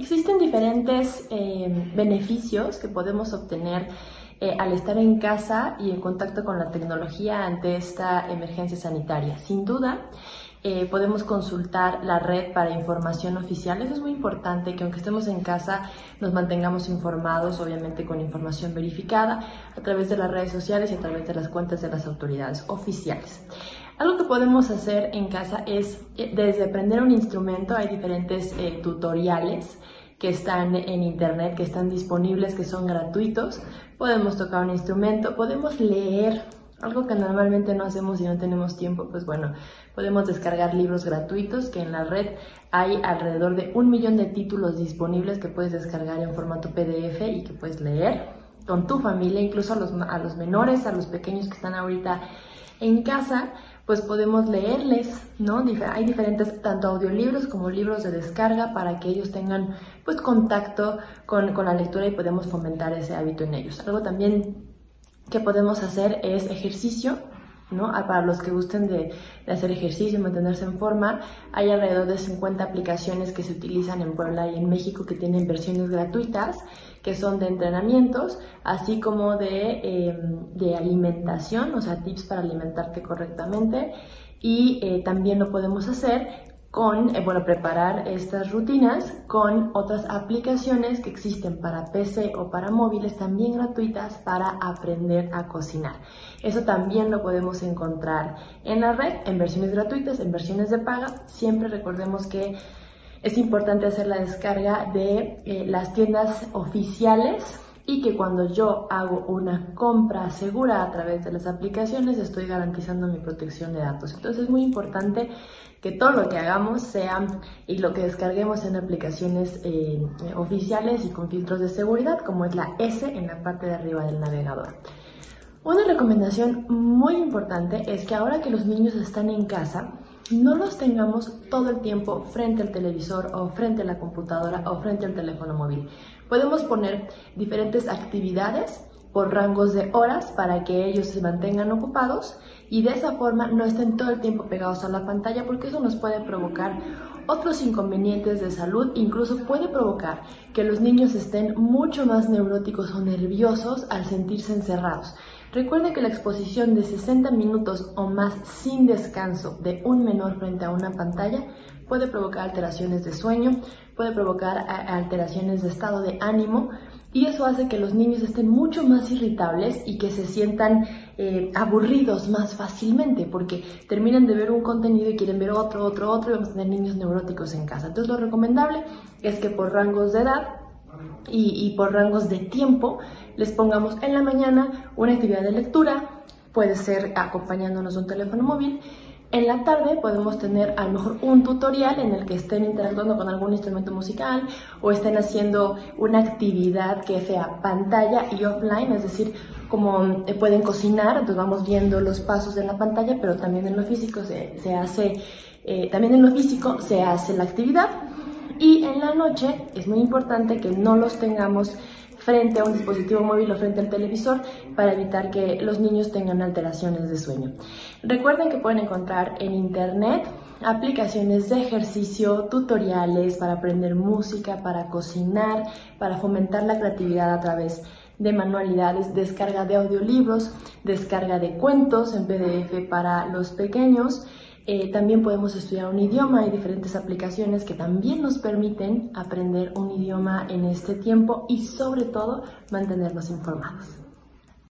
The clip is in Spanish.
Existen diferentes eh, beneficios que podemos obtener eh, al estar en casa y en contacto con la tecnología ante esta emergencia sanitaria. Sin duda, eh, podemos consultar la red para información oficial. Eso es muy importante, que aunque estemos en casa nos mantengamos informados, obviamente con información verificada, a través de las redes sociales y a través de las cuentas de las autoridades oficiales. Algo que podemos hacer en casa es, eh, desde aprender un instrumento, hay diferentes eh, tutoriales que están en internet, que están disponibles, que son gratuitos. Podemos tocar un instrumento, podemos leer, algo que normalmente no hacemos y no tenemos tiempo, pues bueno, podemos descargar libros gratuitos que en la red hay alrededor de un millón de títulos disponibles que puedes descargar en formato PDF y que puedes leer con tu familia, incluso a los, a los menores, a los pequeños que están ahorita en casa, pues podemos leerles, ¿no? Hay diferentes tanto audiolibros como libros de descarga para que ellos tengan pues contacto con, con la lectura y podemos fomentar ese hábito en ellos. Algo también que podemos hacer es ejercicio, ¿no? Para los que gusten de, hacer ejercicio, mantenerse en forma, hay alrededor de 50 aplicaciones que se utilizan en Puebla y en México que tienen versiones gratuitas, que son de entrenamientos, así como de, eh, de alimentación, o sea, tips para alimentarte correctamente. Y eh, también lo podemos hacer con, eh, bueno, preparar estas rutinas con otras aplicaciones que existen para PC o para móviles también gratuitas para aprender a cocinar. Eso también lo podemos encontrar en la red, en versiones gratuitas, en versiones de paga. Siempre recordemos que es importante hacer la descarga de eh, las tiendas oficiales y que cuando yo hago una compra segura a través de las aplicaciones estoy garantizando mi protección de datos. Entonces es muy importante que todo lo que hagamos sea y lo que descarguemos en aplicaciones eh, oficiales y con filtros de seguridad como es la S en la parte de arriba del navegador. Una recomendación muy importante es que ahora que los niños están en casa, no los tengamos todo el tiempo frente al televisor o frente a la computadora o frente al teléfono móvil. Podemos poner diferentes actividades por rangos de horas para que ellos se mantengan ocupados y de esa forma no estén todo el tiempo pegados a la pantalla porque eso nos puede provocar otros inconvenientes de salud, incluso puede provocar que los niños estén mucho más neuróticos o nerviosos al sentirse encerrados. Recuerde que la exposición de 60 minutos o más sin descanso de un menor frente a una pantalla puede provocar alteraciones de sueño, puede provocar alteraciones de estado de ánimo y eso hace que los niños estén mucho más irritables y que se sientan eh, aburridos más fácilmente porque terminan de ver un contenido y quieren ver otro, otro, otro y vamos a tener niños neuróticos en casa. Entonces lo recomendable es que por rangos de edad y, por rangos de tiempo les pongamos en la mañana una actividad de lectura, puede ser acompañándonos un teléfono móvil. En la tarde podemos tener a lo mejor un tutorial en el que estén interactuando con algún instrumento musical o estén haciendo una actividad que sea pantalla y offline, es decir, como eh, pueden cocinar, entonces vamos viendo los pasos en la pantalla, pero también en lo físico se, se hace, eh, también en lo físico se hace la actividad y en la noche es muy importante que no los tengamos frente a un dispositivo móvil o frente al televisor para evitar que los niños tengan alteraciones de sueño. Recuerden que pueden encontrar en internet aplicaciones de ejercicio, tutoriales para aprender música, para cocinar, para fomentar la creatividad a través de manualidades, descarga de audiolibros, descarga de cuentos en PDF para los pequeños eh, también podemos estudiar un idioma, hay diferentes aplicaciones que también nos permiten aprender un idioma en este tiempo y sobre todo mantenernos informados.